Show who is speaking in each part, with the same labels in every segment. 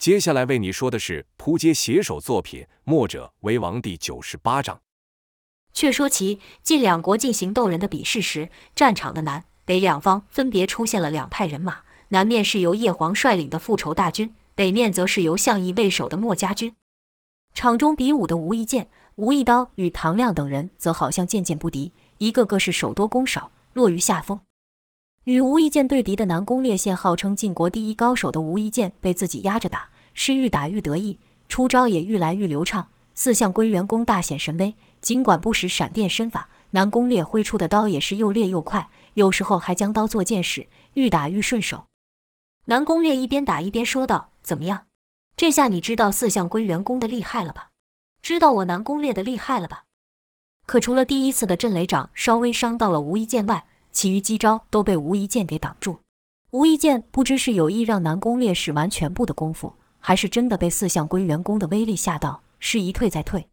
Speaker 1: 接下来为你说的是扑街写手作品《墨者为王》第九十八章。
Speaker 2: 却说其晋两国进行斗人的比试时，战场的南北两方分别出现了两派人马，南面是由叶黄率领的复仇大军，北面则是由项义为首的墨家军。场中比武的吴一剑、吴一刀与唐亮等人，则好像渐渐不敌，一个个是手多攻少，落于下风。与吴一剑对敌的南宫烈现号称晋国第一高手的吴一剑，被自己压着打，是愈打愈得意，出招也愈来愈流畅。四象归元功大显神威，尽管不使闪电身法，南宫烈挥出的刀也是又烈又快，有时候还将刀作剑使，愈打愈顺手。南宫烈一边打一边说道：“怎么样？这下你知道四象归元功的厉害了吧？知道我南宫烈的厉害了吧？”可除了第一次的震雷掌稍微伤到了无意剑外，其余击招都被无意剑给挡住。无意剑不知是有意让南宫烈使完全部的功夫，还是真的被四象归元功的威力吓到。是一退再退，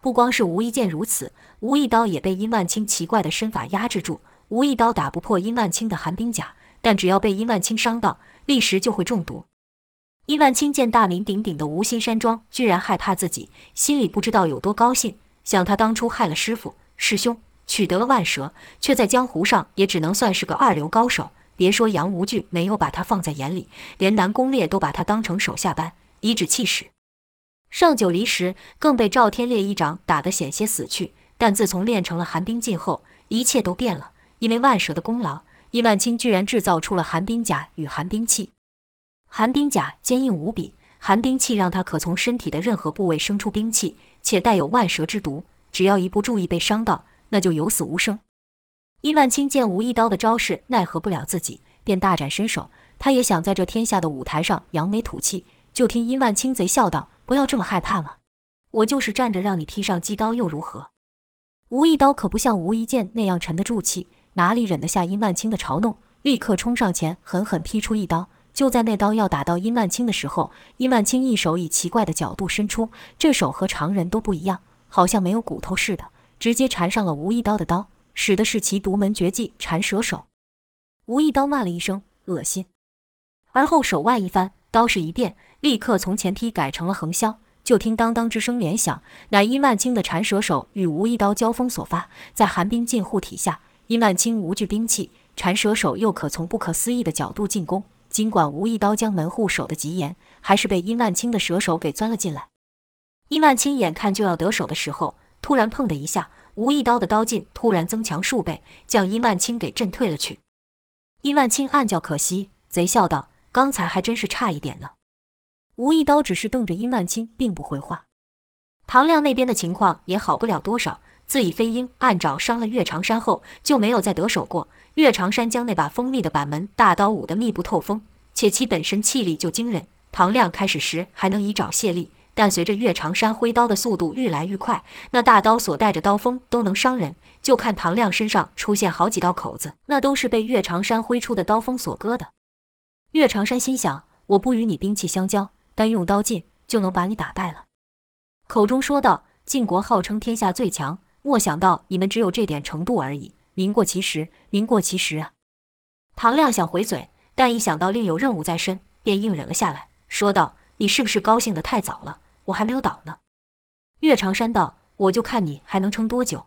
Speaker 2: 不光是无意剑如此，无一刀也被殷万清奇怪的身法压制住。无一刀打不破殷万清的寒冰甲，但只要被殷万清伤到，立时就会中毒。殷万清见大名鼎鼎的无心山庄居然害怕自己，心里不知道有多高兴。想他当初害了师傅师兄，取得了万蛇，却在江湖上也只能算是个二流高手。别说杨无惧没有把他放在眼里，连南宫烈都把他当成手下般颐指气使。上九离时，更被赵天烈一掌打得险些死去。但自从练成了寒冰劲后，一切都变了。因为万蛇的功劳，伊万清居然制造出了寒冰甲与寒冰器。寒冰甲坚硬无比，寒冰器让他可从身体的任何部位生出冰气，且带有万蛇之毒，只要一不注意被伤到，那就有死无生。殷万清见无一刀的招式奈何不了自己，便大展身手。他也想在这天下的舞台上扬眉吐气。就听殷万清贼笑道。不要这么害怕了！我就是站着让你劈上击刀又如何？无一刀可不像无一剑那样沉得住气，哪里忍得下殷万清的嘲弄，立刻冲上前狠狠劈出一刀。就在那刀要打到殷万清的时候，殷万清一手以奇怪的角度伸出，这手和常人都不一样，好像没有骨头似的，直接缠上了无一刀的刀，使的是其独门绝技缠蛇手。无意刀骂了一声恶心，而后手腕一翻，刀势一变。立刻从前踢改成了横削，就听当当之声连响，乃殷万清的缠蛇手与无意刀交锋所发。在寒冰劲护体下，殷万清无惧兵器，缠蛇手又可从不可思议的角度进攻。尽管无意刀将门护守得极严，还是被殷万清的蛇手给钻了进来。殷万清眼看就要得手的时候，突然砰的一下，无意刀的刀劲突然增强数倍，将殷万清给震退了去。殷万清暗叫可惜，贼笑道：“刚才还真是差一点呢。”吴一刀只是瞪着殷万清，并不回话。唐亮那边的情况也好不了多少。自以飞鹰暗爪伤了岳长山后，就没有再得手过。岳长山将那把锋利的板门大刀舞得密不透风，且其本身气力就惊人。唐亮开始时还能以爪卸力，但随着岳长山挥刀的速度愈来愈快，那大刀所带着刀锋都能伤人。就看唐亮身上出现好几道口子，那都是被岳长山挥出的刀锋所割的。岳长山心想：我不与你兵器相交。单用刀劲就能把你打败了，口中说道：“晋国号称天下最强，莫想到你们只有这点程度而已，名过其实，名过其实啊！”唐亮想回嘴，但一想到另有任务在身，便硬忍了下来，说道：“你是不是高兴得太早了？我还没有倒呢。”岳长山道：“我就看你还能撑多久。”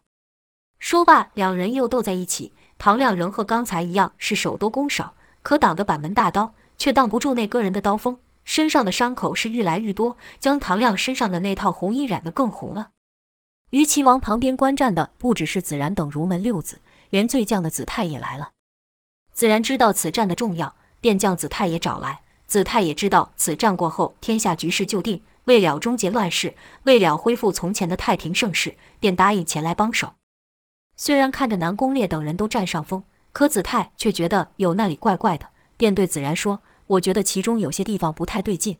Speaker 2: 说罢，两人又斗在一起。唐亮仍和刚才一样，是手多攻少，可挡的板门大刀，却挡不住那个人的刀锋。身上的伤口是愈来愈多，将唐亮身上的那套红衣染得更红了。于齐王旁边观战的不只是子然等儒门六子，连最将的子泰也来了。子然知道此战的重要，便将子泰也找来。子泰也知道此战过后天下局势就定，为了终结乱世，为了恢复从前的太平盛世，便答应前来帮手。虽然看着南宫烈等人都占上风，可子泰却觉得有那里怪怪的，便对子然说。我觉得其中有些地方不太对劲。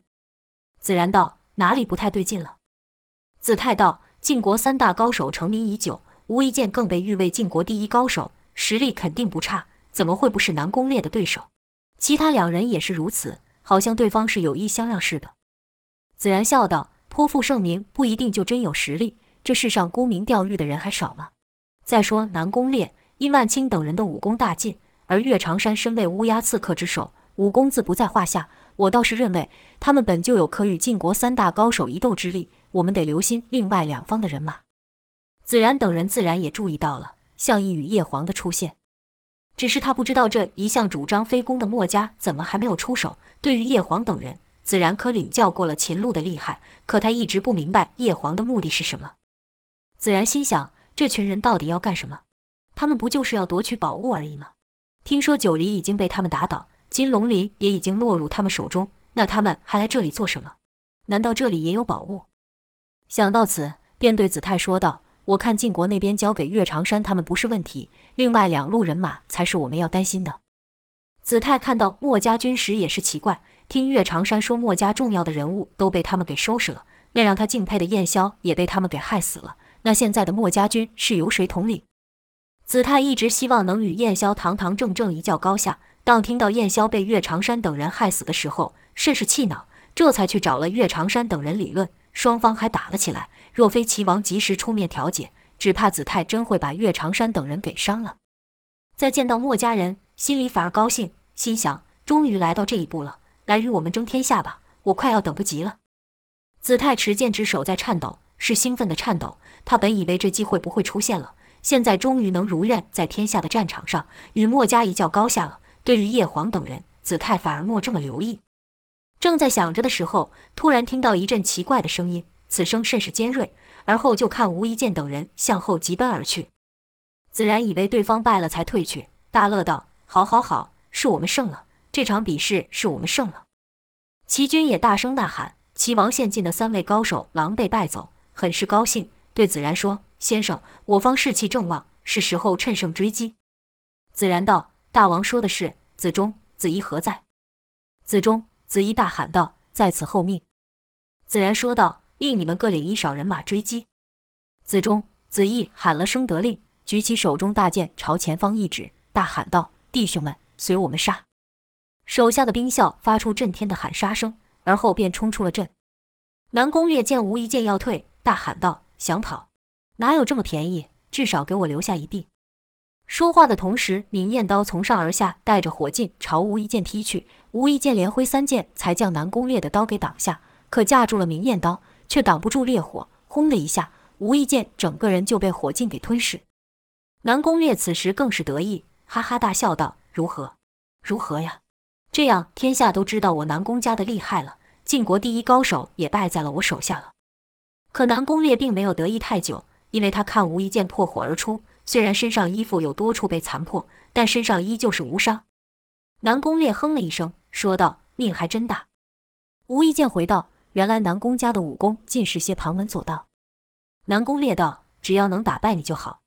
Speaker 2: 子然道：“哪里不太对劲了？”子泰道：“晋国三大高手成名已久，无意剑更被誉为晋国第一高手，实力肯定不差，怎么会不是南宫烈的对手？其他两人也是如此，好像对方是有意相让似的。”子然笑道：“颇负盛名不一定就真有实力，这世上沽名钓誉的人还少吗？再说南宫烈、殷万清等人的武功大进，而岳长山身为乌鸦刺客之首。”武功自不在话下，我倒是认为他们本就有可与晋国三大高手一斗之力，我们得留心另外两方的人马。子然等人自然也注意到了项义与叶黄的出现，只是他不知道这一向主张非攻的墨家怎么还没有出手。对于叶黄等人，子然可领教过了秦鹿的厉害，可他一直不明白叶黄的目的是什么。子然心想，这群人到底要干什么？他们不就是要夺取宝物而已吗？听说九黎已经被他们打倒。金龙鳞也已经落入他们手中，那他们还来这里做什么？难道这里也有宝物？想到此，便对子泰说道：“我看晋国那边交给岳长山他们不是问题，另外两路人马才是我们要担心的。”子泰看到墨家军时也是奇怪，听岳长山说墨家重要的人物都被他们给收拾了，那让他敬佩的燕萧也被他们给害死了。那现在的墨家军是由谁统领？子泰一直希望能与燕萧堂堂正正一较高下。当听到燕萧被岳长山等人害死的时候，甚是气恼，这才去找了岳长山等人理论，双方还打了起来。若非齐王及时出面调解，只怕子泰真会把岳长山等人给伤了。再见到墨家人，心里反而高兴，心想：终于来到这一步了，来与我们争天下吧！我快要等不及了。子泰持剑之手在颤抖，是兴奋的颤抖。他本以为这机会不会出现了，现在终于能如愿在天下的战场上与墨家一较高下了。对于叶黄等人，子泰反而没这么留意。正在想着的时候，突然听到一阵奇怪的声音，此声甚是尖锐。而后就看吴一剑等人向后急奔而去。子然以为对方败了才退去，大乐道：“好，好，好，是我们胜了！这场比试是我们胜了！”齐军也大声呐喊。齐王献计的三位高手狼狈败走，很是高兴，对子然说：“先生，我方士气正旺，是时候趁胜追击。”子然道。大王说的是，子忠、子义何在？子忠、子义大喊道：“在此候命。”子然说道：“令你们各领一少人马追击。”子忠、子义喊了声得令，举起手中大剑朝前方一指，大喊道：“弟兄们，随我们杀！”手下的兵校发出震天的喊杀声，而后便冲出了阵。南宫月见吴一剑要退，大喊道：“想跑？哪有这么便宜？至少给我留下一臂！”说话的同时，明艳刀从上而下，带着火劲朝吴一剑踢去。无一剑连挥三剑，才将南宫烈的刀给挡下，可架住了明艳刀，却挡不住烈火。轰的一下，无一剑整个人就被火劲给吞噬。南宫烈此时更是得意，哈哈大笑道：“如何？如何呀？这样天下都知道我南宫家的厉害了，晋国第一高手也败在了我手下了。”可南宫烈并没有得意太久，因为他看无一剑破火而出。虽然身上衣服有多处被残破，但身上依旧是无伤。南宫烈哼了一声，说道：“命还真大。”吴一剑回道：“原来南宫家的武功尽是些旁门左道。”南宫烈道：“只要能打败你就好。”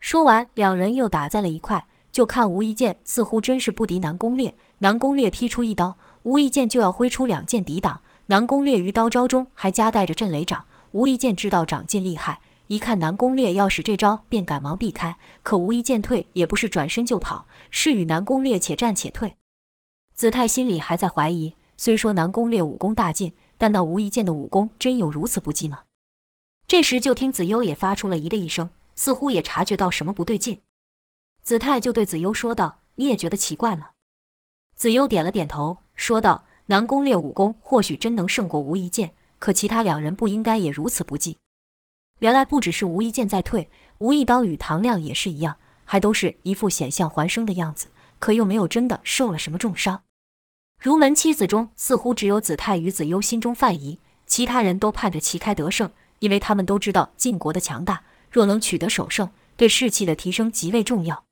Speaker 2: 说完，两人又打在了一块。就看吴一剑似乎真是不敌南宫烈，南宫烈劈出一刀，吴一剑就要挥出两剑抵挡。南宫烈于刀招中还夹带着震雷掌，吴一剑知道长进厉害。一看南宫烈要使这招，便赶忙避开。可吴一剑退也不是转身就跑，是与南宫烈且战且退。子泰心里还在怀疑，虽说南宫烈武功大进，但那无一剑的武功真有如此不济吗？这时就听子优也发出了咦的一声，似乎也察觉到什么不对劲。子泰就对子优说道：“你也觉得奇怪吗？”子优点了点头，说道：“南宫烈武功或许真能胜过无一剑，可其他两人不应该也如此不济。”原来不只是无一剑在退，无一刀与唐亮也是一样，还都是一副险象环生的样子，可又没有真的受了什么重伤。儒门七子中，似乎只有子泰与子优心中犯疑，其他人都盼着旗开得胜，因为他们都知道晋国的强大，若能取得首胜，对士气的提升极为重要。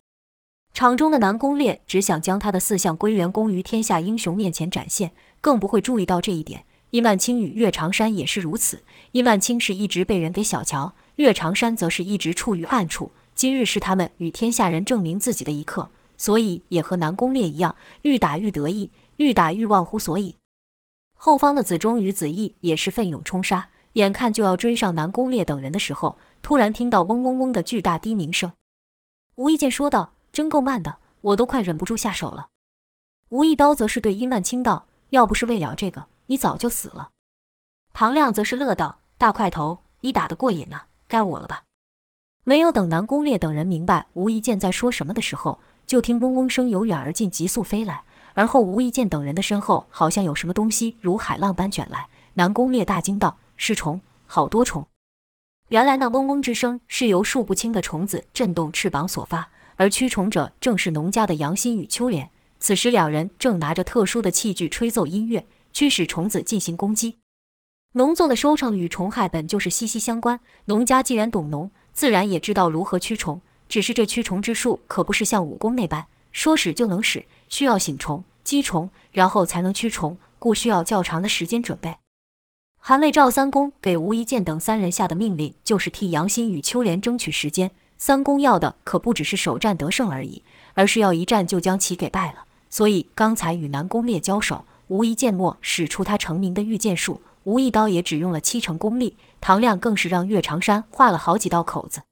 Speaker 2: 场中的南宫烈只想将他的四项归元功于天下英雄面前展现，更不会注意到这一点。殷万清与岳长山也是如此。殷万清是一直被人给小瞧，岳长山则是一直处于暗处。今日是他们与天下人证明自己的一刻，所以也和南宫烈一样，愈打愈得意，愈打愈忘乎所以。后方的子忠与子义也是奋勇冲杀，眼看就要追上南宫烈等人的时候，突然听到嗡嗡嗡的巨大低鸣声。吴一剑说道：“真够慢的，我都快忍不住下手了。”吴一刀则是对殷万清道：“要不是为了这个。”你早就死了。唐亮则是乐道：“大块头，你打得过瘾呢，该我了吧？”没有等南宫烈等人明白吴一剑在说什么的时候，就听嗡嗡声由远而近，急速飞来，而后无意间等人的身后好像有什么东西如海浪般卷来。南宫烈大惊道：“是虫，好多虫！”原来那嗡嗡之声是由数不清的虫子震动翅膀所发，而驱虫者正是农家的杨新与秋莲。此时两人正拿着特殊的器具吹奏音乐，驱使虫子进行攻击。农作的收成与虫害本就是息息相关，农家既然懂农，自然也知道如何驱虫。只是这驱虫之术可不是像武功那般说使就能使，需要醒虫、击虫，然后才能驱虫，故需要较长的时间准备。韩魏赵三公给吴一剑等三人下的命令，就是替杨欣与秋莲争取时间。三公要的可不只是首战得胜而已，而是要一战就将其给败了。所以刚才与南宫烈交手，无一剑末使出他成名的御剑术，吴一刀也只用了七成功力，唐亮更是让岳长山画了好几道口子。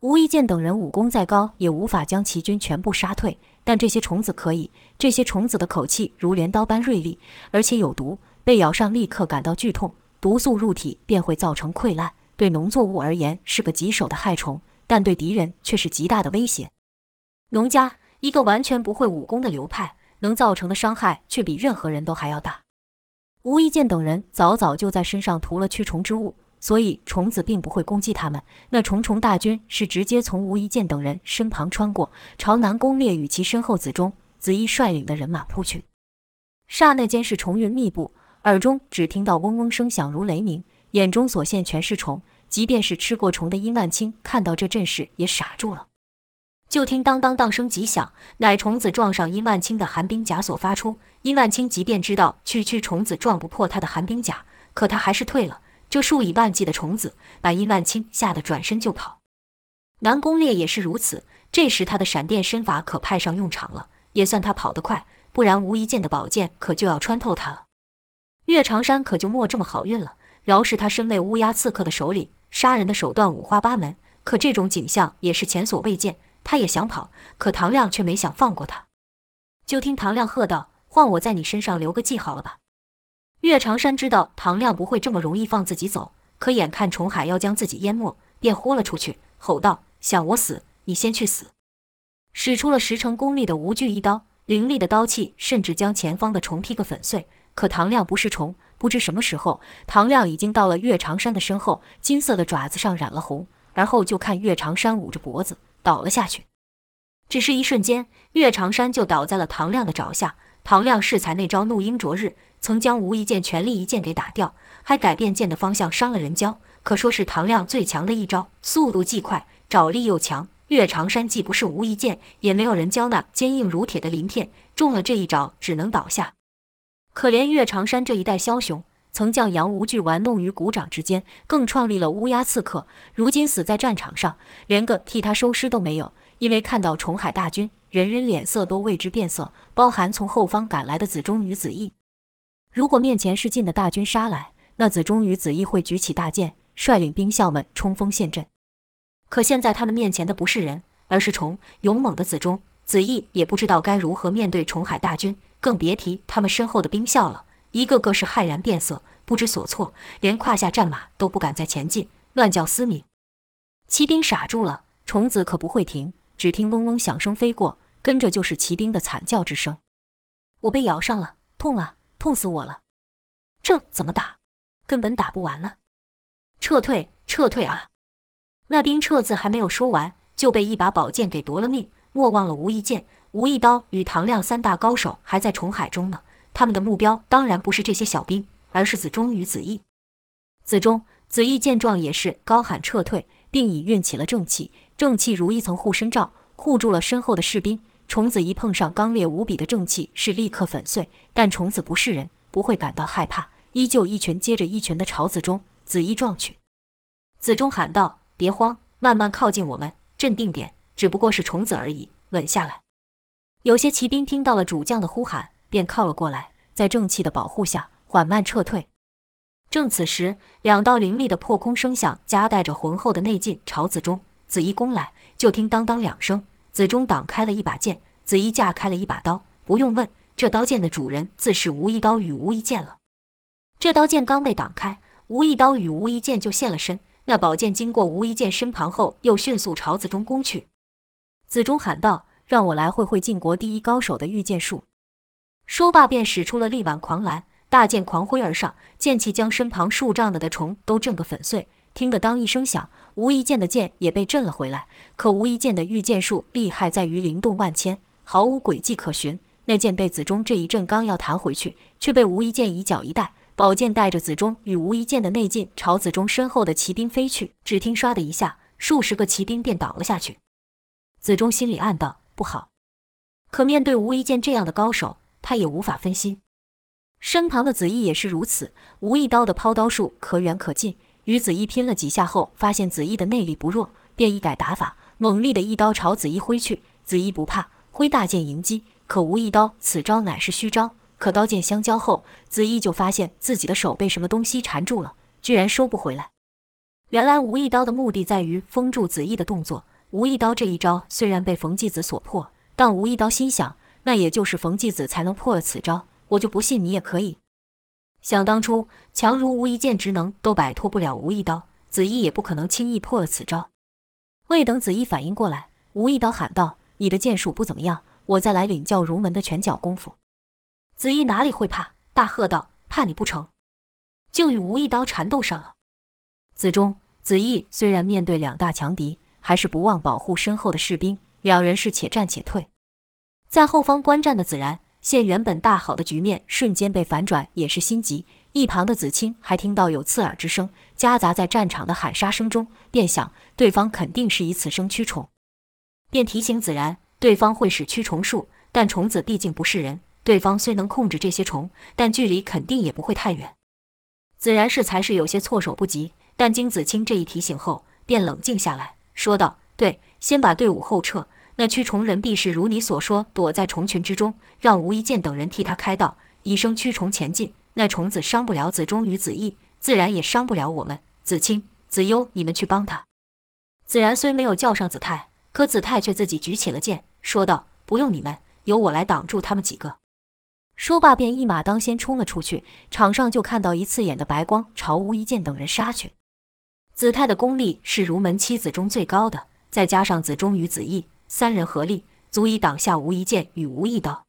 Speaker 2: 吴一剑等人武功再高，也无法将齐军全部杀退，但这些虫子可以。这些虫子的口气如镰刀般锐利，而且有毒。被咬上，立刻感到剧痛，毒素入体便会造成溃烂。对农作物而言是个棘手的害虫，但对敌人却是极大的威胁。农家一个完全不会武功的流派，能造成的伤害却比任何人都还要大。吴一剑等人早早就在身上涂了驱虫之物，所以虫子并不会攻击他们。那重重大军是直接从吴一剑等人身旁穿过，朝南宫烈与其身后子忠、子义率领的人马扑去。刹那间是虫云密布。耳中只听到嗡嗡声响如雷鸣，眼中所现全是虫。即便是吃过虫的殷万清看到这阵势也傻住了。就听当当当声极响，乃虫子撞上殷万清的寒冰甲所发出。殷万清即便知道区区虫子撞不破他的寒冰甲，可他还是退了。这数以万计的虫子把殷万清吓得转身就跑。南宫烈也是如此，这时他的闪电身法可派上用场了，也算他跑得快，不然无一剑的宝剑可就要穿透他了。岳长山可就没这么好运了。饶是他身为乌鸦刺客的首领，杀人的手段五花八门，可这种景象也是前所未见。他也想跑，可唐亮却没想放过他。就听唐亮喝道：“换我在你身上留个记好了吧。”岳长山知道唐亮不会这么容易放自己走，可眼看虫海要将自己淹没，便豁了出去，吼道：“想我死，你先去死！”使出了十成功力的无惧一刀，凌厉的刀气甚至将前方的虫劈个粉碎。可唐亮不是虫，不知什么时候，唐亮已经到了岳长山的身后，金色的爪子上染了红，而后就看岳长山捂着脖子倒了下去。只是一瞬间，岳长山就倒在了唐亮的爪下。唐亮适才那招怒鹰啄日，曾将无一剑全力一剑给打掉，还改变剑的方向伤了人焦，可说是唐亮最强的一招，速度既快，爪力又强。岳长山既不是无一剑，也没有人教那坚硬如铁的鳞片，中了这一招，只能倒下。可怜岳长山这一代枭雄，曾将杨无惧玩弄于股掌之间，更创立了乌鸦刺客。如今死在战场上，连个替他收尸都没有。因为看到虫海大军，人人脸色都为之变色，包含从后方赶来的子忠与子义。如果面前是晋的大军杀来，那子忠与子义会举起大剑，率领兵校们冲锋陷阵。可现在他们面前的不是人，而是虫。勇猛的子忠、子义也不知道该如何面对虫海大军。更别提他们身后的兵校了，一个个是骇然变色，不知所措，连胯下战马都不敢再前进，乱叫嘶鸣。骑兵傻住了，虫子可不会停，只听嗡嗡响声飞过，跟着就是骑兵的惨叫之声。我被咬上了，痛啊，痛死我了！这怎么打？根本打不完了！撤退，撤退啊！那兵撤字还没有说完，就被一把宝剑给夺了命。莫忘了无一剑。吴一刀与唐亮三大高手还在虫海中呢，他们的目标当然不是这些小兵，而是子忠与子义。子忠、子义见状也是高喊撤退，并已运起了正气，正气如一层护身罩，护住了身后的士兵。虫子一碰上刚烈无比的正气，是立刻粉碎。但虫子不是人，不会感到害怕，依旧一拳接着一拳的朝子忠、子义撞去。子忠喊道：“别慌，慢慢靠近我们，镇定点，只不过是虫子而已，稳下来。”有些骑兵听到了主将的呼喊，便靠了过来，在正气的保护下缓慢撤退。正此时，两道凌厉的破空声响夹带着浑厚的内劲朝子中、子义攻来。就听当当两声，子中挡开了一把剑，子义架开了一把刀。不用问，这刀剑的主人自是无一刀与无一剑了。这刀剑刚被挡开，无一刀与无一剑就现了身。那宝剑经过无一剑身旁后，又迅速朝子中攻去。子中喊道。让我来会会晋国第一高手的御剑术。说罢便使出了力挽狂澜，大剑狂挥而上，剑气将身旁数丈的的虫都震个粉碎。听得当一声响，无一剑的剑也被震了回来。可无一剑的御剑术厉害在于灵动万千，毫无轨迹可循。那剑被子中这一震，刚要弹回去，却被无一剑一脚一带，宝剑带着子中与无一剑的内劲，朝子中身后的骑兵飞去。只听唰的一下，数十个骑兵便倒了下去。子中心里暗道：不好。可面对无一剑这样的高手，他也无法分心。身旁的子义也是如此，无意刀的抛刀术可远可近。与子义拼了几下后，发现子义的内力不弱，便一改打法，猛力的一刀朝子义挥去。子义不怕，挥大剑迎击。可无意刀此招乃是虚招，可刀剑相交后，子义就发现自己的手被什么东西缠住了，居然收不回来。原来无意刀的目的在于封住子义的动作。无意刀这一招虽然被冯继子所破，但无意刀心想，那也就是冯继子才能破了此招，我就不信你也可以。想当初，强如无一剑职能都摆脱不了无意刀，子义也不可能轻易破了此招。未等子义反应过来，无意刀喊道：“你的剑术不怎么样，我再来领教儒门的拳脚功夫。”子义哪里会怕，大喝道：“怕你不成！”就与无意刀缠斗上了。子中、子义虽然面对两大强敌，还是不忘保护身后的士兵，两人是且战且退。在后方观战的子然。现原本大好的局面瞬间被反转，也是心急。一旁的子清还听到有刺耳之声，夹杂在战场的喊杀声中，便想对方肯定是以此声驱虫，便提醒子然，对方会使驱虫术，但虫子毕竟不是人，对方虽能控制这些虫，但距离肯定也不会太远。子然是才是有些措手不及，但经子清这一提醒后，便冷静下来，说道：“对，先把队伍后撤。”那驱虫人必是如你所说，躲在虫群之中，让无一剑等人替他开道，以生驱虫前进。那虫子伤不了子中与子义，自然也伤不了我们。子清、子优，你们去帮他。子然虽没有叫上子泰，可子泰却自己举起了剑，说道：“不用你们，由我来挡住他们几个。”说罢，便一马当先冲了出去。场上就看到一刺眼的白光朝无一剑等人杀去。子泰的功力是儒门七子中最高的，再加上子中与子义。三人合力，足以挡下无一剑与无一刀。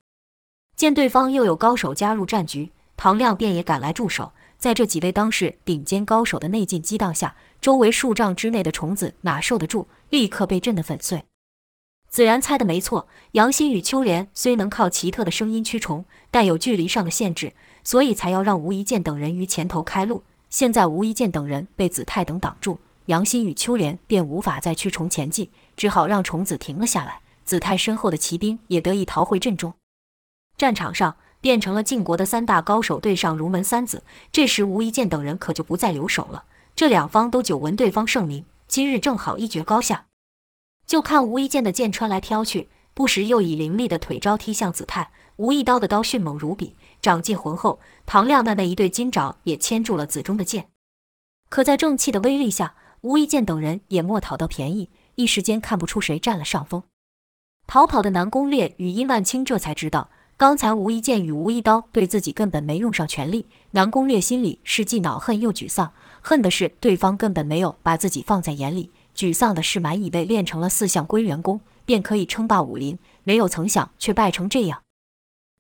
Speaker 2: 见对方又有高手加入战局，唐亮便也赶来助手。在这几位当世顶尖高手的内劲激荡下，周围数丈之内的虫子哪受得住，立刻被震得粉碎。子然猜的没错，杨欣与秋莲虽能靠奇特的声音驱虫，但有距离上的限制，所以才要让无一剑等人于前头开路。现在无一剑等人被子泰等挡住，杨欣与秋莲便无法再驱虫前进。只好让虫子停了下来，子泰身后的骑兵也得以逃回阵中。战场上变成了晋国的三大高手对上儒门三子，这时无一剑等人可就不再留手了。这两方都久闻对方盛名，今日正好一决高下。就看无一剑的剑穿来挑去，不时又以凌厉的腿招踢向子泰；无一刀的刀迅猛如笔，掌进浑厚。唐亮的那一对金爪也牵住了子中的剑。可在正气的威力下，无一剑等人也莫讨到便宜。一时间看不出谁占了上风，逃跑的南宫烈与殷万清这才知道，刚才无一剑与无一刀对自己根本没用上全力。南宫烈心里是既恼恨又沮丧，恨的是对方根本没有把自己放在眼里，沮丧的是满以为练成了四象归元功便可以称霸武林，没有曾想却败成这样。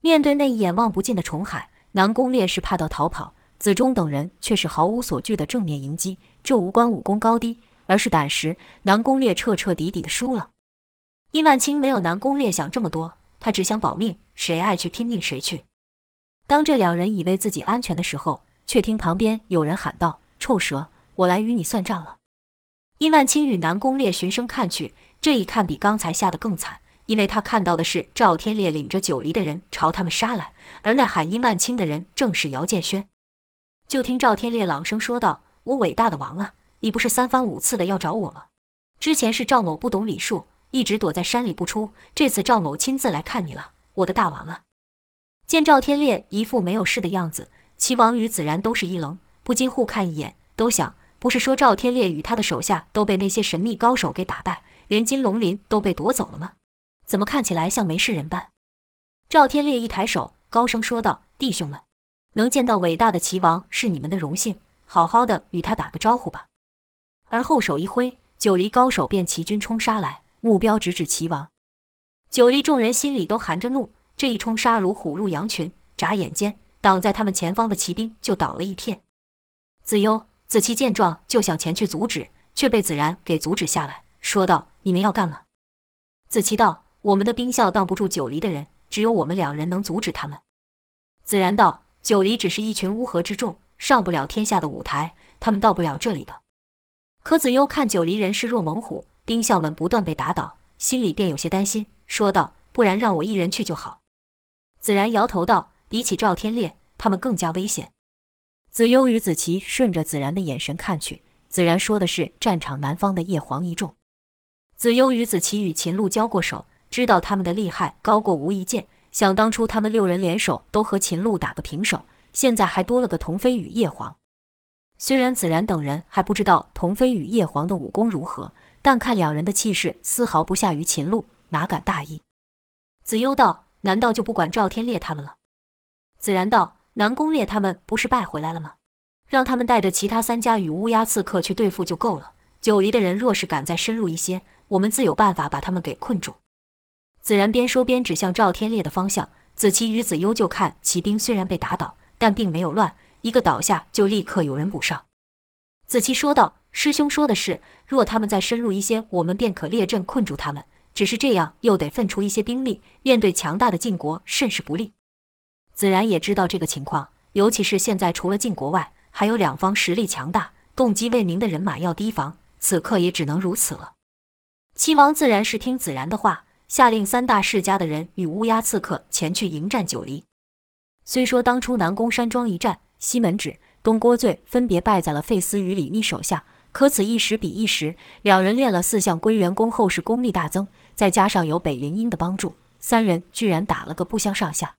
Speaker 2: 面对那一眼望不尽的虫海，南宫烈是怕到逃跑，子忠等人却是毫无所惧的正面迎击，这无关武功高低。而是胆识，南宫烈彻彻底底的输了。殷万清没有南宫烈想这么多，他只想保命，谁爱去拼命谁去。当这两人以为自己安全的时候，却听旁边有人喊道：“臭蛇，我来与你算账了。”殷万清与南宫烈循声看去，这一看比刚才吓得更惨，因为他看到的是赵天烈领着九黎的人朝他们杀来，而那喊殷万清的人正是姚建轩。就听赵天烈朗声说道：“我伟大的王啊！”你不是三番五次的要找我吗？之前是赵某不懂礼数，一直躲在山里不出。这次赵某亲自来看你了，我的大王啊！见赵天烈一副没有事的样子，齐王与子然都是一愣，不禁互看一眼，都想：不是说赵天烈与他的手下都被那些神秘高手给打败，连金龙鳞都被夺走了吗？怎么看起来像没事人般？赵天烈一抬手，高声说道：“弟兄们，能见到伟大的齐王是你们的荣幸，好好的与他打个招呼吧。”而后手一挥，九黎高手便齐军冲杀来，目标直指齐王。九黎众人心里都含着怒，这一冲杀如虎入羊群，眨眼间挡在他们前方的骑兵就倒了一片。子悠、子期见状就想前去阻止，却被子然给阻止下来，说道：“你们要干嘛？”子期道：“我们的兵校挡不住九黎的人，只有我们两人能阻止他们。”子然道：“九黎只是一群乌合之众，上不了天下的舞台，他们到不了这里的。”可子幽看九黎人势若猛虎，兵将们不断被打倒，心里便有些担心，说道：“不然让我一人去就好。”子然摇头道：“比起赵天烈，他们更加危险。”子幽与子琪顺着子然的眼神看去，子然说的是战场南方的叶黄一众。子幽与子琪与秦鹿交过手，知道他们的厉害高过无一剑。想当初他们六人联手都和秦鹿打个平手，现在还多了个童飞与叶黄。虽然子然等人还不知道童飞与叶黄的武功如何，但看两人的气势丝毫不下于秦鹿，哪敢大意？子悠道：“难道就不管赵天烈他们了？”子然道：“南宫烈他们不是败回来了吗？让他们带着其他三家与乌鸦刺客去对付就够了。九黎的人若是敢再深入一些，我们自有办法把他们给困住。”子然边说边指向赵天烈的方向。子期与子悠就看骑兵虽然被打倒，但并没有乱。一个倒下，就立刻有人补上。子期说道：“师兄说的是，若他们再深入一些，我们便可列阵困住他们。只是这样又得分出一些兵力，面对强大的晋国甚是不利。”子然也知道这个情况，尤其是现在除了晋国外，还有两方实力强大、动机未明的人马要提防，此刻也只能如此了。齐王自然是听子然的话，下令三大世家的人与乌鸦刺客前去迎战九黎。虽说当初南宫山庄一战，西门轼、东郭醉分别败在了费丝与李密手下，可此一时彼一时，两人练了四项归元功后，是功力大增，再加上有北林英的帮助，三人居然打了个不相上下。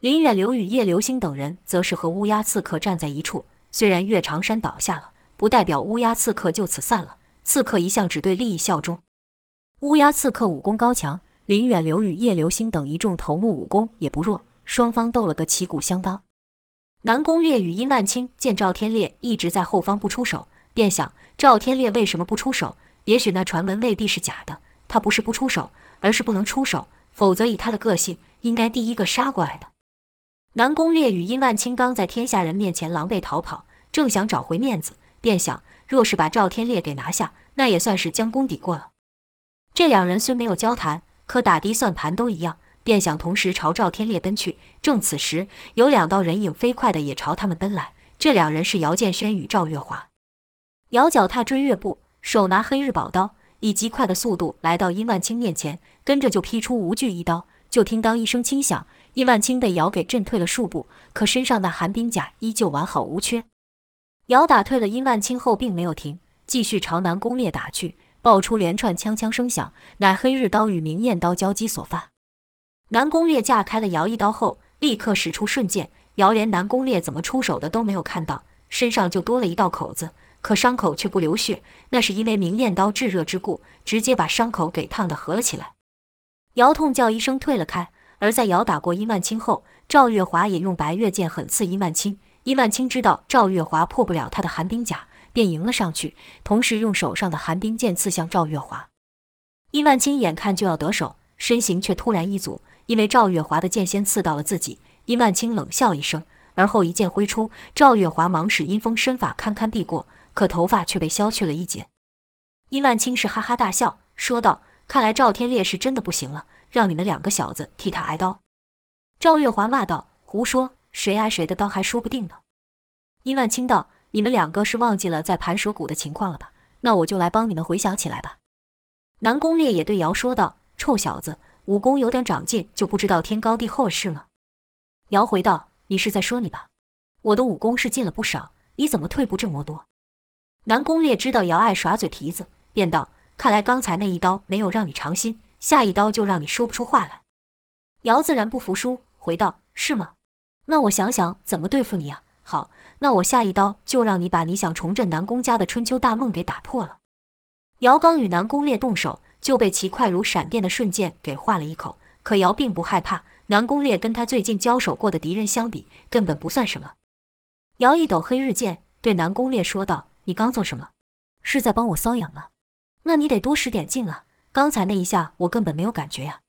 Speaker 2: 林远流与叶流星等人则是和乌鸦刺客站在一处，虽然岳长山倒下了，不代表乌鸦刺客就此散了。刺客一向只对利益效忠。乌鸦刺客武功高强，林远流与叶流星等一众头目武功也不弱，双方斗了个旗鼓相当。南宫烈与殷万清见赵天烈一直在后方不出手，便想赵天烈为什么不出手？也许那传闻未必是假的。他不是不出手，而是不能出手，否则以他的个性，应该第一个杀过来的。南宫烈与殷万清刚在天下人面前狼狈逃跑，正想找回面子，便想若是把赵天烈给拿下，那也算是将功抵过了。这两人虽没有交谈，可打的算盘都一样。便想同时朝赵天烈奔去，正此时，有两道人影飞快地也朝他们奔来。这两人是姚建轩与赵月华。姚脚踏追月步，手拿黑日宝刀，以极快的速度来到殷万清面前，跟着就劈出无惧一刀。就听当一声轻响，殷万清被姚给震退了数步，可身上那寒冰甲依旧完好无缺。姚打退了殷万清后，并没有停，继续朝南宫烈打去，爆出连串锵锵声响，乃黑日刀与明艳刀交击所发。南宫烈架开了姚一刀后，立刻使出瞬剑。姚连南宫烈怎么出手的都没有看到，身上就多了一道口子，可伤口却不流血，那是因为明艳刀炙热之故，直接把伤口给烫得合了起来。姚痛叫一声退了开，而在姚打过伊万清后，赵月华也用白月剑狠刺伊万青。伊万青知道赵月华破不了他的寒冰甲，便迎了上去，同时用手上的寒冰剑刺向赵月华。伊万青眼看就要得手，身形却突然一阻。因为赵月华的剑先刺到了自己，殷万清冷笑一声，而后一剑挥出，赵月华忙使阴风身法堪堪避过，可头发却被削去了一截。殷万清是哈哈大笑，说道：“看来赵天烈是真的不行了，让你们两个小子替他挨刀。”赵月华骂道：“胡说，谁挨谁的刀还说不定呢。”殷万清道：“你们两个是忘记了在盘蛇谷的情况了吧？那我就来帮你们回想起来吧。”南宫烈也对姚说道：“臭小子。”武功有点长进，就不知道天高地厚的事了。姚回道：“你是在说你吧？我的武功是进了不少，你怎么退步这么多？”南宫烈知道姚爱耍嘴皮子，便道：“看来刚才那一刀没有让你尝心，下一刀就让你说不出话来。”姚自然不服输，回道：“是吗？那我想想怎么对付你啊。好，那我下一刀就让你把你想重振南宫家的春秋大梦给打破了。”姚刚与南宫烈动手。就被其快如闪电的瞬间给划了一口，可姚并不害怕。南宫烈跟他最近交手过的敌人相比，根本不算什么。姚一抖黑日剑，对南宫烈说道：“你刚做什么？是在帮我瘙痒吗？那你得多使点劲啊！刚才那一下我根本没有感觉呀。”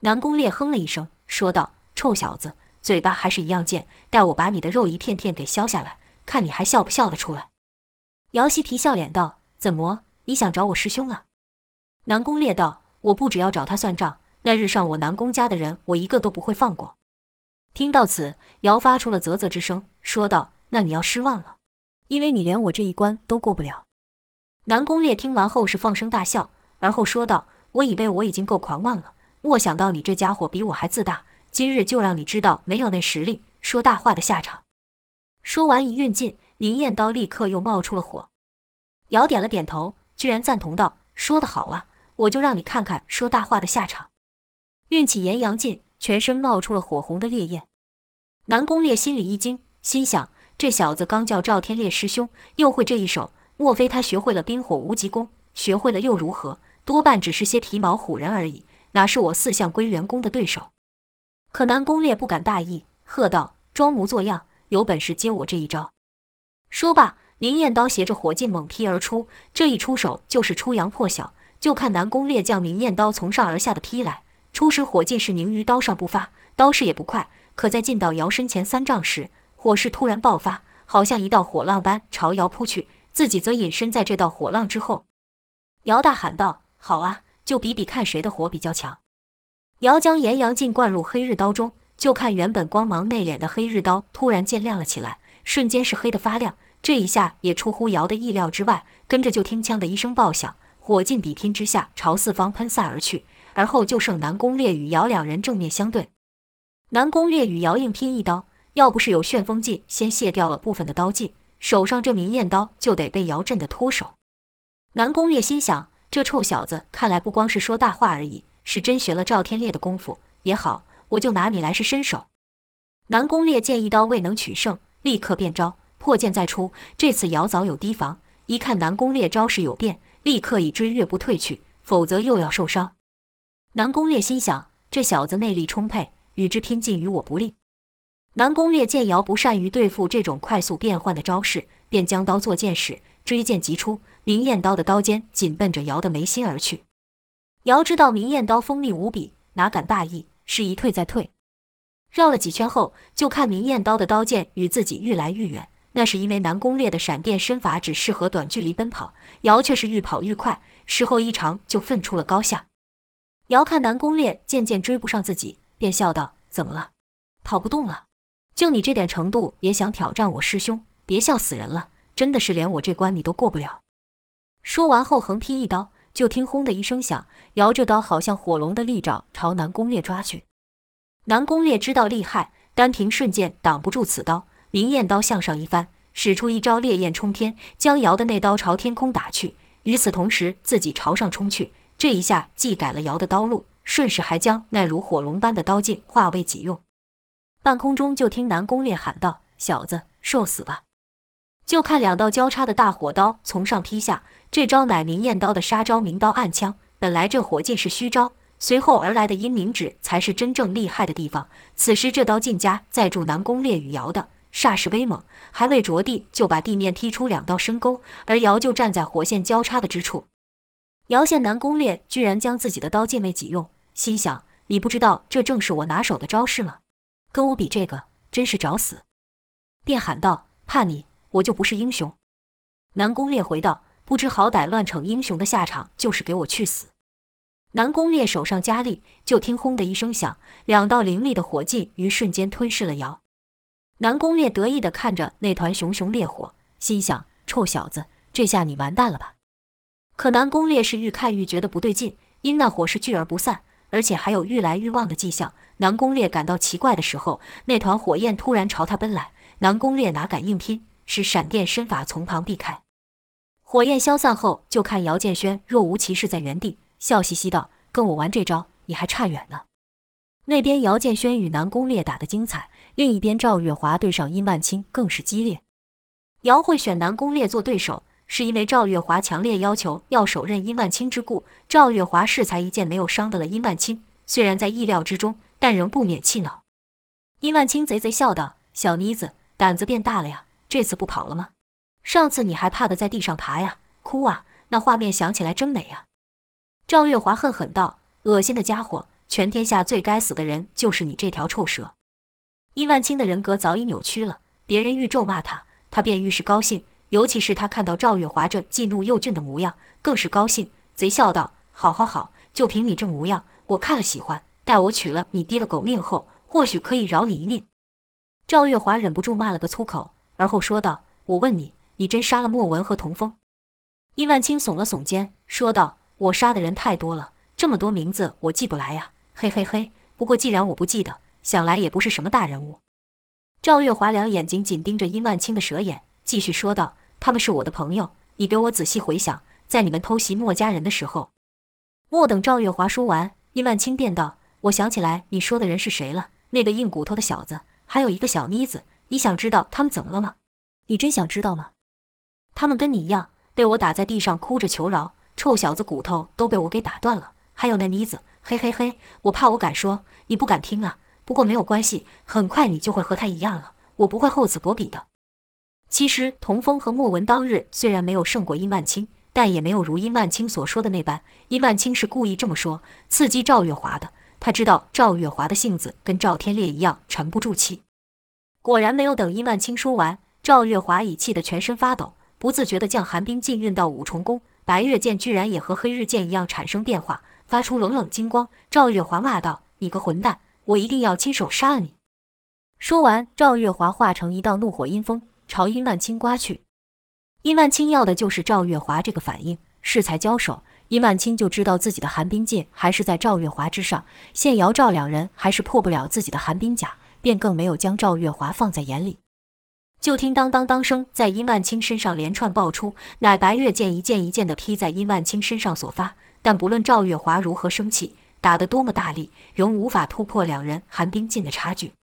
Speaker 2: 南宫烈哼了一声，说道：“臭小子，嘴巴还是一样贱，待我把你的肉一片片给削下来，看你还笑不笑得出来。”姚希皮笑脸道：“怎么，你想找我师兄了？”南宫烈道：“我不只要找他算账，那日上我南宫家的人，我一个都不会放过。”听到此，姚发出了啧啧之声，说道：“那你要失望了，因为你连我这一关都过不了。”南宫烈听完后是放声大笑，而后说道：“我以为我已经够狂妄了，没想到你这家伙比我还自大。今日就让你知道没有那实力说大话的下场。”说完一运劲，灵焰刀立刻又冒出了火。姚点了点头，居然赞同道：“说得好啊，我就让你看看说大话的下场。”运起炎阳劲，全身冒出了火红的烈焰。南宫烈心里一惊，心想：这小子刚叫赵天烈师兄，又会这一手。莫非他学会了冰火无极功？学会了又如何？多半只是些皮毛唬人而已，哪是我四象归元功的对手？可南宫烈不敢大意，喝道：“装模作样，有本事接我这一招！”说罢，灵焰刀携着火劲猛劈而出，这一出手就是出阳破晓。就看南宫烈将明焰刀从上而下的劈来，初始火劲是凝于刀上不发，刀势也不快。可在进到姚身前三丈时，火势突然爆发，好像一道火浪般朝姚扑去。自己则隐身在这道火浪之后，姚大喊道：“好啊，就比比看谁的火比较强。”姚将炎阳劲灌入黑日刀中，就看原本光芒内敛的黑日刀突然渐亮了起来，瞬间是黑得发亮。这一下也出乎姚的意料之外，跟着就听“枪”的一声爆响，火劲比拼之下朝四方喷散而去，而后就剩南宫烈与姚两人正面相对。南宫烈与姚硬拼一刀，要不是有旋风劲先卸掉了部分的刀劲。手上这明艳刀就得被姚震得脱手。南宫烈心想：这臭小子看来不光是说大话而已，是真学了赵天烈的功夫。也好，我就拿你来试身手。南宫烈见一刀未能取胜，立刻变招，破剑再出。这次姚早有提防，一看南宫烈招式有变，立刻以追月步退去，否则又要受伤。南宫烈心想：这小子内力充沛，与之拼尽于我不利。南宫烈见姚不善于对付这种快速变换的招式，便将刀作剑使，追剑即出，明艳刀的刀尖紧奔着姚的眉心而去。姚知道明艳刀锋利无比，哪敢大意，是一退再退。绕了几圈后，就看明艳刀的刀剑与自己愈来愈远。那是因为南宫烈的闪电身法只适合短距离奔跑，姚却是愈跑愈快，时候一长就分出了高下。姚看南宫烈渐渐追不上自己，便笑道：“怎么了？跑不动了？”就你这点程度也想挑战我师兄？别笑死人了！真的是连我这关你都过不了。说完后横劈一刀，就听轰的一声响，姚这刀好像火龙的利爪朝南宫烈抓去。南宫烈知道厉害，单凭瞬间挡不住此刀，明艳刀向上一翻，使出一招烈焰冲天，将瑶的那刀朝天空打去。与此同时，自己朝上冲去，这一下既改了瑶的刀路，顺势还将那如火龙般的刀劲化为己用。半空中就听南宫烈喊道：“小子，受死吧！”就看两道交叉的大火刀从上劈下，这招乃明艳刀的杀招，明刀暗枪。本来这火劲是虚招，随后而来的阴灵指才是真正厉害的地方。此时这刀劲加在住南宫烈与瑶的，煞是威猛，还未着地就把地面踢出两道深沟，而姚就站在火线交叉的之处。姚见南宫烈居然将自己的刀剑为己用，心想：你不知道这正是我拿手的招式吗？跟我比这个，真是找死！便喊道：“怕你，我就不是英雄。”南宫烈回道：“不知好歹，乱逞英雄的下场就是给我去死。”南宫烈手上加力，就听“轰”的一声响，两道凌厉的火劲于瞬间吞噬了姚。南宫烈得意地看着那团熊熊烈火，心想：“臭小子，这下你完蛋了吧？”可南宫烈是愈看愈觉得不对劲，因那火势聚而不散，而且还有愈来愈旺的迹象。南宫烈感到奇怪的时候，那团火焰突然朝他奔来。南宫烈哪敢硬拼，使闪电身法从旁避开。火焰消散后，就看姚建轩若无其事在原地，笑嘻嘻道：“跟我玩这招，你还差远了。”那边姚建轩与南宫烈打得精彩，另一边赵月华对上殷万青更是激烈。姚慧选南宫烈做对手，是因为赵月华强烈要求要手刃殷万青之故。赵月华适才一剑没有伤得了殷万青，虽然在意料之中。但仍不免气恼。殷万青贼贼笑道：“小妮子，胆子变大了呀！这次不跑了吗？上次你还怕得在地上爬呀，哭啊！那画面想起来真美呀！”赵月华恨狠道：“恶心的家伙，全天下最该死的人就是你这条臭蛇。”伊万清的人格早已扭曲了，别人愈咒骂他，他便愈是高兴。尤其是他看到赵月华这既怒又俊的模样，更是高兴，贼笑道：“好好好，就凭你这模样，我看了喜欢。待我取了你爹的狗命后，或许可以饶你一命。”赵月华忍不住骂了个粗口，而后说道：“我问你，你真杀了莫文和童风？”伊万清耸了耸肩，说道：“我杀的人太多了，这么多名字我记不来呀。嘿嘿嘿，不过既然我不记得，想来也不是什么大人物。”赵月华两眼紧紧盯着殷万清的蛇眼，继续说道：“他们是我的朋友，你给我仔细回想，在你们偷袭莫家人的时候。”莫等赵月华说完，殷万清便道：“我想起来你说的人是谁了，那个硬骨头的小子。”还有一个小妮子，你想知道他们怎么了吗？你真想知道吗？他们跟你一样，被我打在地上哭着求饶，臭小子骨头都被我给打断了。还有那妮子，嘿嘿嘿，我怕我敢说，你不敢听啊。不过没有关系，很快你就会和他一样了，我不会厚此薄彼的。其实童风和莫文当日虽然没有胜过殷万清，但也没有如殷万清所说的那般，殷万清是故意这么说，刺激赵月华的。他知道赵月华的性子跟赵天烈一样沉不住气，果然没有等殷万清说完，赵月华已气得全身发抖，不自觉地将寒冰剑运到五重宫，白月剑居然也和黑日剑一样产生变化，发出冷冷金光。赵月华骂道：“你个混蛋，我一定要亲手杀了你！”说完，赵月华化成一道怒火阴风，朝殷万清刮去。殷万清要的就是赵月华这个反应，适才交手。殷万清就知道自己的寒冰剑还是在赵月华之上，现姚赵两人还是破不了自己的寒冰甲，便更没有将赵月华放在眼里。就听当当当声在殷万清身上连串爆出，乃白月剑一剑一剑地劈在殷万清身上所发。但不论赵月华如何生气，打得多么大力，仍无法突破两人寒冰剑的差距。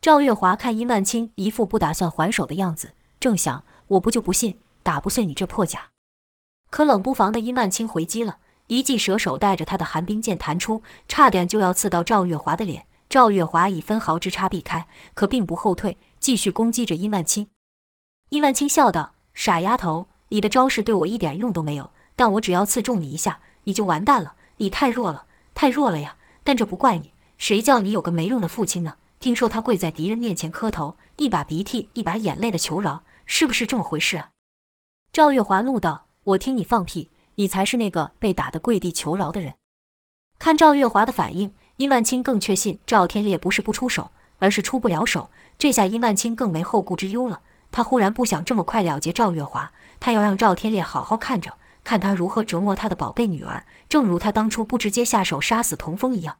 Speaker 2: 赵月华看殷万清一副不打算还手的样子，正想我不就不信打不碎你这破甲。可冷不防的殷万青回击了，一记蛇手带着他的寒冰剑弹出，差点就要刺到赵月华的脸。赵月华以分毫之差避开，可并不后退，继续攻击着殷万清。殷万清笑道：“傻丫头，你的招式对我一点用都没有，但我只要刺中你一下，你就完蛋了。你太弱了，太弱了呀！但这不怪你，谁叫你有个没用的父亲呢？听说他跪在敌人面前磕头，一把鼻涕一把眼泪的求饶，是不是这么回事啊？”赵月华怒道。我听你放屁！你才是那个被打得跪地求饶的人。看赵月华的反应，殷万清更确信赵天烈不是不出手，而是出不了手。这下殷万清更没后顾之忧了。他忽然不想这么快了结赵月华，他要让赵天烈好好看着，看他如何折磨他的宝贝女儿，正如他当初不直接下手杀死童风一样。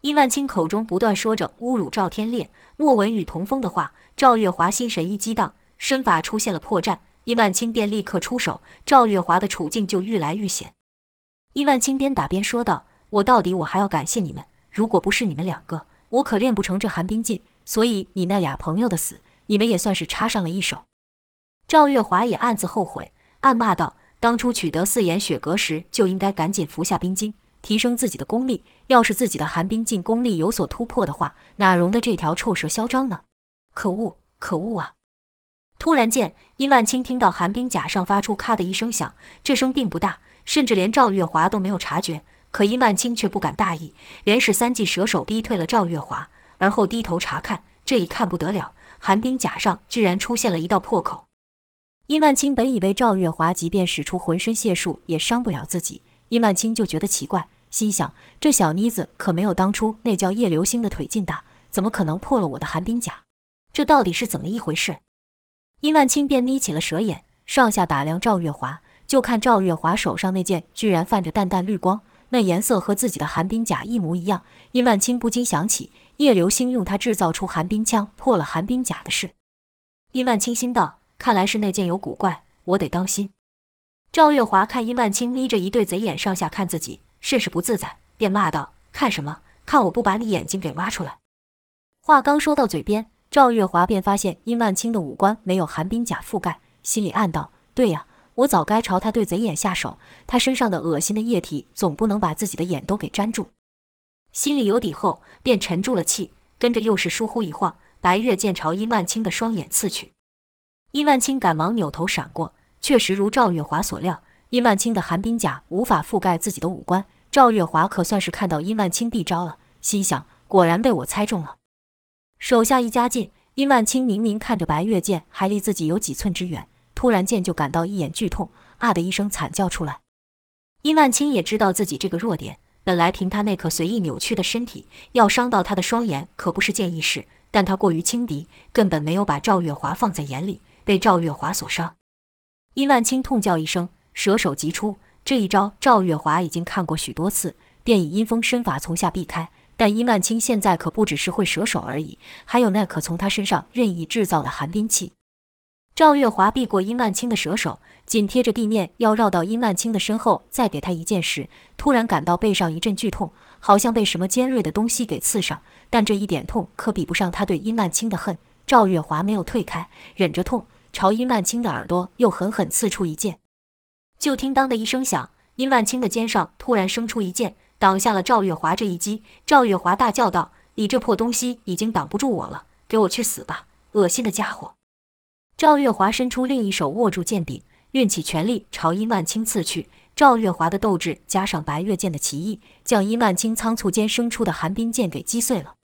Speaker 2: 伊万清口中不断说着侮辱赵天烈、莫文与童风的话，赵月华心神一激荡，身法出现了破绽。伊万清便立刻出手，赵月华的处境就愈来愈险。伊万清边打边说道：“我到底我还要感谢你们，如果不是你们两个，我可练不成这寒冰劲。所以你那俩朋友的死，你们也算是插上了一手。”赵月华也暗自后悔，暗骂道：“当初取得四眼雪阁时，就应该赶紧服下冰晶，提升自己的功力。要是自己的寒冰劲功力有所突破的话，哪容得这条臭蛇嚣张呢？可恶，可恶啊！”突然间，殷万清听到寒冰甲上发出“咔”的一声响，这声并不大，甚至连赵月华都没有察觉。可殷万清却不敢大意，连使三记蛇手逼退了赵月华，而后低头查看。这一看不得了，寒冰甲上居然出现了一道破口。殷万清本以为赵月华即便使出浑身解数也伤不了自己，殷万清就觉得奇怪，心想：这小妮子可没有当初那叫叶流星的腿劲大，怎么可能破了我的寒冰甲？这到底是怎么一回事？殷万清便眯起了蛇眼，上下打量赵月华，就看赵月华手上那剑居然泛着淡淡绿光，那颜色和自己的寒冰甲一模一样。殷万清不禁想起叶流星用他制造出寒冰枪破了寒冰甲的事。殷万清心道：看来是那件有古怪，我得当心。赵月华看殷万清眯着一对贼眼上下看自己，甚是不自在，便骂道：看什么？看我不把你眼睛给挖出来！话刚说到嘴边。赵月华便发现殷万清的五官没有寒冰甲覆盖，心里暗道：“对呀，我早该朝他对贼眼下手。他身上的恶心的液体总不能把自己的眼都给粘住。”心里有底后，便沉住了气，跟着又是疏忽一晃，白月剑朝殷万清的双眼刺去。殷万清赶忙扭头闪过，确实如赵月华所料，殷万清的寒冰甲无法覆盖自己的五官，赵月华可算是看到殷万清必招了，心想：果然被我猜中了。手下一加劲，殷万清明明看着白月剑还离自己有几寸之远，突然间就感到一眼剧痛，啊的一声惨叫出来。殷万清也知道自己这个弱点，本来凭他那颗随意扭曲的身体，要伤到他的双眼可不是件易事。但他过于轻敌，根本没有把赵月华放在眼里，被赵月华所伤。殷万清痛叫一声，蛇手急出。这一招，赵月华已经看过许多次，便以阴风身法从下避开。但殷万清现在可不只是会蛇手而已，还有那可从他身上任意制造的寒冰器。赵月华避过殷万清的蛇手，紧贴着地面要绕到殷万清的身后再给他一剑时，突然感到背上一阵剧痛，好像被什么尖锐的东西给刺上。但这一点痛可比不上他对殷万清的恨。赵月华没有退开，忍着痛朝殷万清的耳朵又狠狠刺出一剑。就听当的一声响，殷万清的肩上突然生出一剑，挡下了赵月华这一击。赵月华大叫道：“你这破东西已经挡不住我了，给我去死吧！恶心的家伙！”赵月华伸出另一手握住剑柄，运起全力朝殷万清刺去。赵月华的斗志加上白月剑的奇异，将殷万清仓促间生出的寒冰剑给击碎了。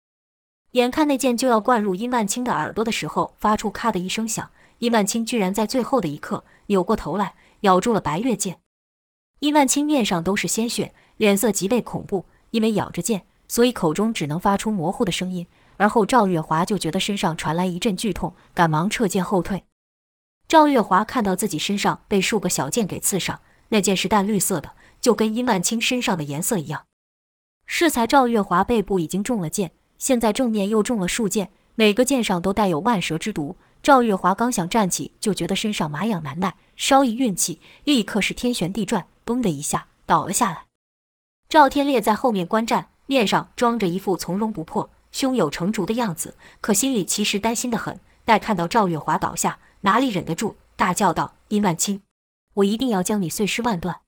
Speaker 2: 眼看那剑就要灌入殷万清的耳朵的时候，发出咔的一声响，殷万青居然在最后的一刻扭过头来。咬住了白月剑，殷万青面上都是鲜血，脸色极为恐怖。因为咬着剑，所以口中只能发出模糊的声音。而后赵月华就觉得身上传来一阵剧痛，赶忙撤剑后退。赵月华看到自己身上被数个小剑给刺上，那剑是淡绿色的，就跟殷万清身上的颜色一样。适才赵月华背部已经中了剑，现在正面又中了数剑，每个剑上都带有万蛇之毒。赵月华刚想站起，就觉得身上麻痒难耐。稍一运气，立刻是天旋地转，嘣的一下倒了下来。赵天烈在后面观战，面上装着一副从容不迫、胸有成竹的样子，可心里其实担心得很。待看到赵月华倒下，哪里忍得住，大叫道：“殷万清，我一定要将你碎尸万段！”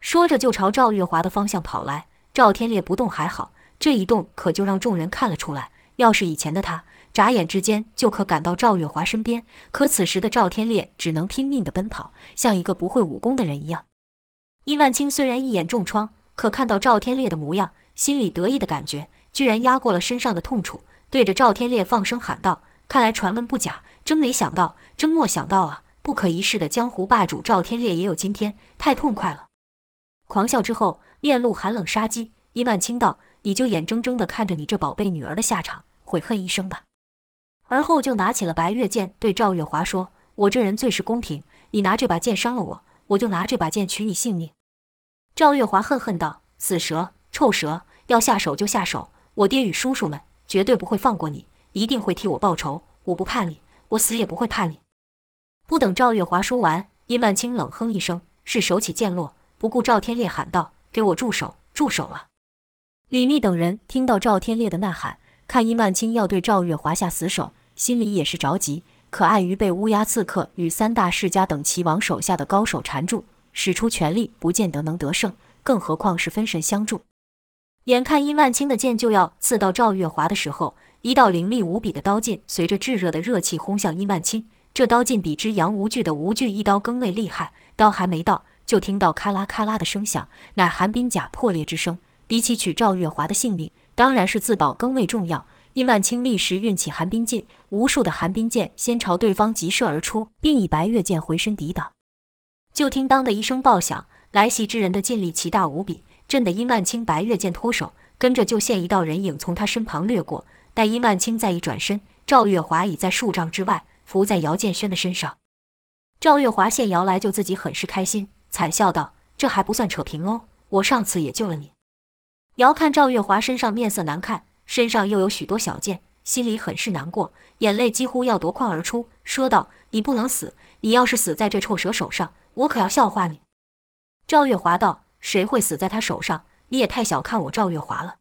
Speaker 2: 说着就朝赵月华的方向跑来。赵天烈不动还好，这一动可就让众人看了出来。要是以前的他，眨眼之间就可赶到赵月华身边，可此时的赵天烈只能拼命地奔跑，像一个不会武功的人一样。殷万清虽然一眼重创，可看到赵天烈的模样，心里得意的感觉居然压过了身上的痛楚，对着赵天烈放声喊道：“看来传闻不假，真没想到，真莫想到啊！不可一世的江湖霸主赵天烈也有今天，太痛快了！”狂笑之后，面露寒冷杀机。殷万清道：“你就眼睁睁地看着你这宝贝女儿的下场，悔恨一生吧。”而后就拿起了白月剑，对赵月华说：“我这人最是公平，你拿这把剑伤了我，我就拿这把剑取你性命。”赵月华恨恨道：“死蛇，臭蛇，要下手就下手！我爹与叔叔们绝对不会放过你，一定会替我报仇。我不怕你，我死也不会怕你。”不等赵月华说完，殷万清冷哼一声，是手起剑落，不顾赵天烈喊道：“给我住手！住手了！”李密等人听到赵天烈的呐喊，看殷万清要对赵月华下死手。心里也是着急，可碍于被乌鸦刺客与三大世家等齐王手下的高手缠住，使出全力不见得能得胜，更何况是分神相助。眼看殷万清的剑就要刺到赵月华的时候，一道凌厉无比的刀劲随着炙热的热气轰向殷万清。这刀劲比之杨无惧的无惧一刀更为厉害，刀还没到，就听到咔啦咔啦的声响，乃寒冰甲破裂之声。比起取赵月华的性命，当然是自保更为重要。殷万清立时运起寒冰劲，无数的寒冰箭先朝对方急射而出，并以白月剑回身抵挡。就听当的一声爆响，来袭之人的劲力奇大无比，震得殷万清白月剑脱手，跟着就现一道人影从他身旁掠过。待殷万清再一转身，赵月华已在数丈之外，伏在姚建轩的身上。赵月华见姚来救自己，很是开心，惨笑道：“这还不算扯平哦，我上次也救了你。”姚看赵月华身上面色难看。身上又有许多小剑，心里很是难过，眼泪几乎要夺眶而出，说道：“你不能死，你要是死在这臭蛇手上，我可要笑话你。”赵月华道：“谁会死在他手上？你也太小看我赵月华了。”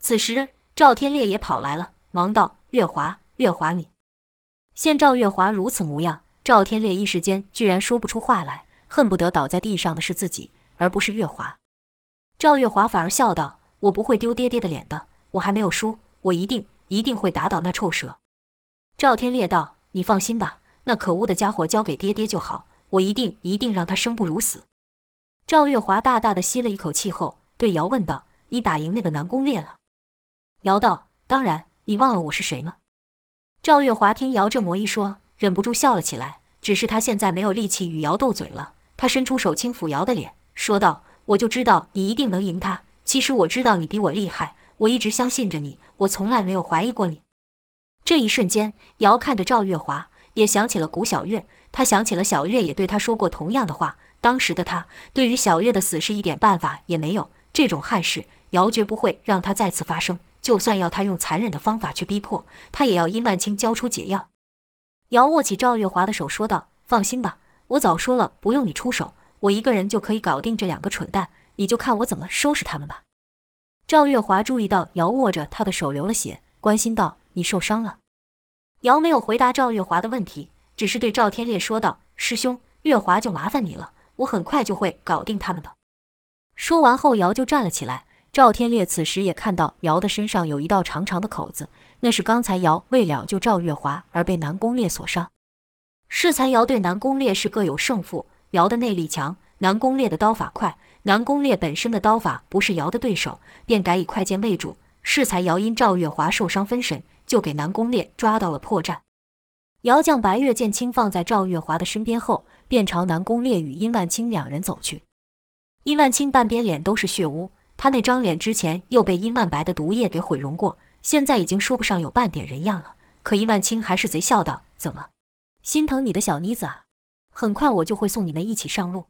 Speaker 2: 此时赵天烈也跑来了，忙道：“月华，月华你。”见赵月华如此模样，赵天烈一时间居然说不出话来，恨不得倒在地上的是自己，而不是月华。赵月华反而笑道：“我不会丢爹爹的脸的。”我还没有输，我一定一定会打倒那臭蛇。赵天烈道：“你放心吧，那可恶的家伙交给爹爹就好，我一定一定让他生不如死。”赵月华大大的吸了一口气后，对姚问道：“你打赢那个南宫烈了？”姚道：“当然，你忘了我是谁吗？”赵月华听姚这么一说，忍不住笑了起来。只是他现在没有力气与姚斗嘴了。他伸出手轻抚姚的脸，说道：“我就知道你一定能赢他。其实我知道你比我厉害，我一直相信着你，我从来没有怀疑过你。”这一瞬间，姚看着赵月华，也想起了古小月。他想起了小月也对他说过同样的话。当时的他对于小月的死是一点办法也没有。这种憾事，姚绝不会让他再次发生。就算要他用残忍的方法去逼迫，他也要殷万清交出解药。姚握起赵月华的手，说道：“放心吧，我早说了，不用你出手，我一个人就可以搞定这两个蠢蛋，你就看我怎么收拾他们吧。”赵月华注意到姚握着他的手流了血，关心道：“你受伤了？”姚没有回答赵月华的问题，只是对赵天烈说道：“师兄，月华就麻烦你了，我很快就会搞定他们的。”说完后，姚就站了起来。赵天烈此时也看到姚的身上有一道长长的口子。那是刚才姚为了救赵月华而被南宫烈所伤。适才姚对南宫烈是各有胜负，姚的内力强，南宫烈的刀法快。南宫烈本身的刀法不是姚的对手，便改以快剑为主。适才姚因赵月华受伤分神，就给南宫烈抓到了破绽。姚将白月剑轻放在赵月华的身边后，便朝南宫烈与殷万清两人走去。殷万清半边脸都是血污，他那张脸之前又被殷万白的毒液给毁容过。现在已经说不上有半点人样了，可殷万清还是贼笑道：“怎么，心疼你的小妮子啊？很快我就会送你们一起上路。”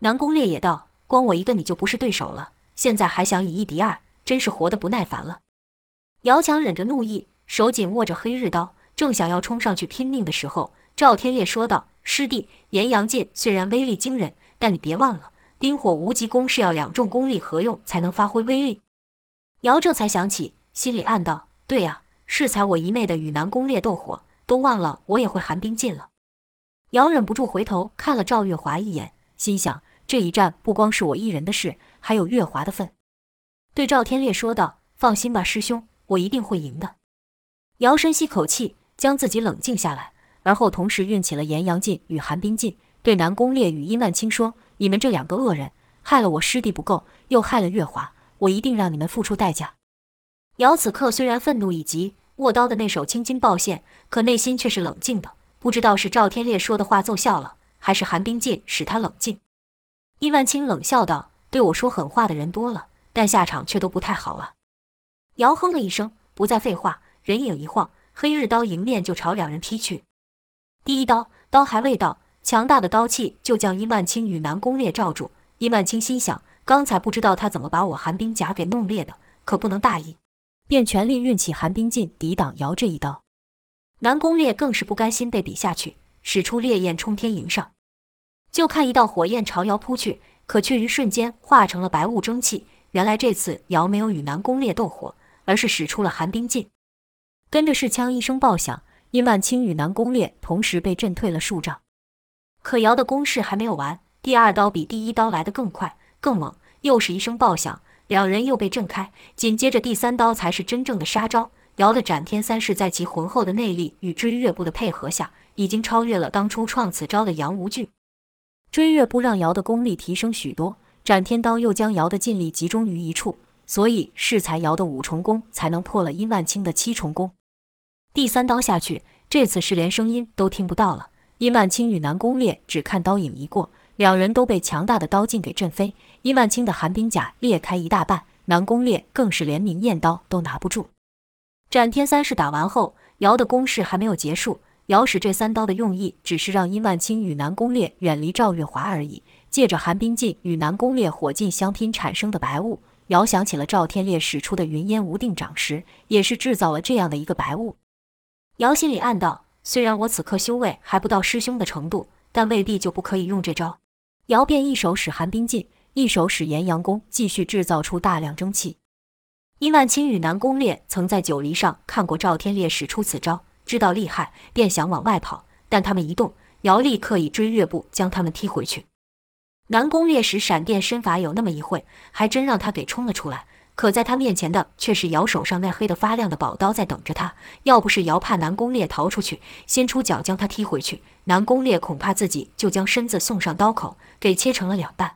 Speaker 2: 南宫烈也道：“光我一个你就不是对手了，现在还想以一敌二，真是活得不耐烦了。”姚强忍着怒意，手紧握着黑日刀，正想要冲上去拼命的时候，赵天烈说道：“师弟，炎阳劲虽然威力惊人，但你别忘了，冰火无极功是要两重功力合用才能发挥威力。”姚这才想起。心里暗道：“对呀，适才我一昧的与南宫烈斗火，都忘了我也会寒冰劲了。”姚忍不住回头看了赵月华一眼，心想：这一战不光是我一人的事，还有月华的份。对赵天烈说道：“放心吧，师兄，我一定会赢的。”姚深吸口气，将自己冷静下来，而后同时运起了炎阳劲与寒冰劲，对南宫烈与殷万清说：“你们这两个恶人，害了我师弟不够，又害了月华，我一定让你们付出代价。”姚此刻虽然愤怒已极，握刀的那手青筋暴现，可内心却是冷静的。不知道是赵天烈说的话奏效了，还是寒冰劲使他冷静。伊万青冷笑道：“对我说狠话的人多了，但下场却都不太好啊。”姚哼了一声，不再废话，人影一晃，黑日刀迎面就朝两人劈去。第一刀，刀还未到，强大的刀气就将伊万青与南宫烈罩住。伊万青心想：刚才不知道他怎么把我寒冰甲给弄裂的，可不能大意。便全力运起寒冰劲抵挡姚这一刀，南宫烈更是不甘心被比下去，使出烈焰冲天迎上。就看一道火焰朝姚扑去，可却于瞬间化成了白雾蒸汽。原来这次姚没有与南宫烈斗火，而是使出了寒冰劲。跟着是枪一声爆响，殷万清与南宫烈同时被震退了数丈。可姚的攻势还没有完，第二刀比第一刀来得更快更猛，又是一声爆响。两人又被震开，紧接着第三刀才是真正的杀招。姚的斩天三式在其浑厚的内力与追月步的配合下，已经超越了当初创此招的杨无惧。追月步让瑶的功力提升许多，斩天刀又将瑶的劲力集中于一处，所以适才瑶的五重功才能破了殷万清的七重功。第三刀下去，这次是连声音都听不到了。殷万清与南宫烈只看刀影一过。两人都被强大的刀劲给震飞，殷万清的寒冰甲裂开一大半，南宫烈更是连明艳刀都拿不住。斩天三式打完后，瑶的攻势还没有结束。姚使这三刀的用意，只是让殷万清与南宫烈远离赵月华而已。借着寒冰劲与南宫烈火劲相拼产生的白雾，姚想起了赵天烈使出的云烟无定掌时，也是制造了这样的一个白雾。姚心里暗道：虽然我此刻修为还不到师兄的程度，但未必就不可以用这招。姚便一手使寒冰劲，一手使炎阳功，继续制造出大量蒸汽。殷万清与南宫烈曾在九黎上看过赵天烈使出此招，知道厉害，便想往外跑，但他们一动，姚立刻以追月步将他们踢回去。南宫烈使闪电身法有那么一会，还真让他给冲了出来。可在他面前的却是姚手上那黑得发亮的宝刀在等着他。要不是姚怕南宫烈逃出去，先出脚将他踢回去，南宫烈恐怕自己就将身子送上刀口，给切成了两半。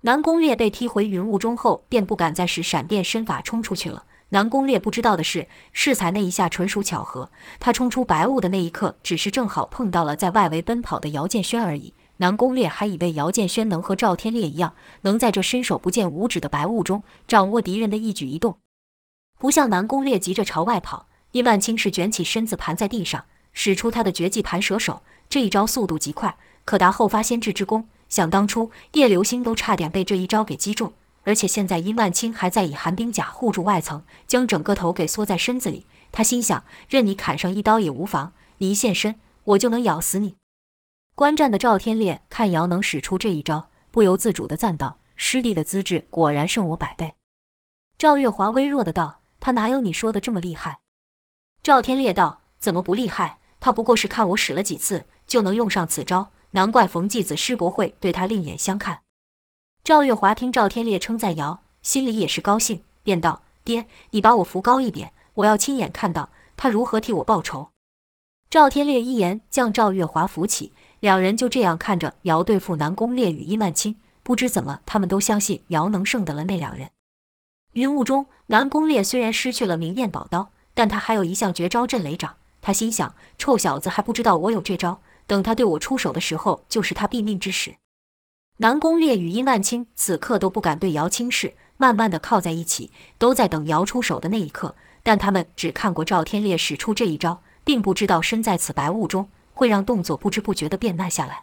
Speaker 2: 南宫烈被踢回云雾中后，便不敢再使闪电身法冲出去了。南宫烈不知道的是，适才那一下纯属巧合。他冲出白雾的那一刻，只是正好碰到了在外围奔跑的姚建轩而已。南宫烈还以为姚建轩能和赵天烈一样，能在这伸手不见五指的白雾中掌握敌人的一举一动，不像南宫烈急着朝外跑。叶万青是卷起身子盘在地上，使出他的绝技盘蛇手，这一招速度极快，可达后发先至之功。想当初，叶流星都差点被这一招给击中。而且现在，殷万清还在以寒冰甲护住外层，将整个头给缩在身子里。他心想：任你砍上一刀也无妨，你一现身，我就能咬死你。观战的赵天烈看姚能使出这一招，不由自主地赞道：“师弟的资质果然胜我百倍。”赵月华微弱地道：“他哪有你说的这么厉害？”赵天烈道：“怎么不厉害？他不过是看我使了几次，就能用上此招，难怪冯继子师伯会对他另眼相看。”赵月华听赵天烈称赞姚，心里也是高兴，便道：“爹，你把我扶高一点，我要亲眼看到他如何替我报仇。”赵天烈一言将赵月华扶起，两人就这样看着姚对付南宫烈与伊曼青。不知怎么，他们都相信姚能胜得了那两人。云雾中，南宫烈虽然失去了明艳宝刀，但他还有一项绝招震雷掌。他心想：臭小子还不知道我有这招，等他对我出手的时候，就是他毙命之时。南宫烈与殷万清此刻都不敢对姚轻视，慢慢的靠在一起，都在等姚出手的那一刻。但他们只看过赵天烈使出这一招，并不知道身在此白雾中会让动作不知不觉的变慢下来。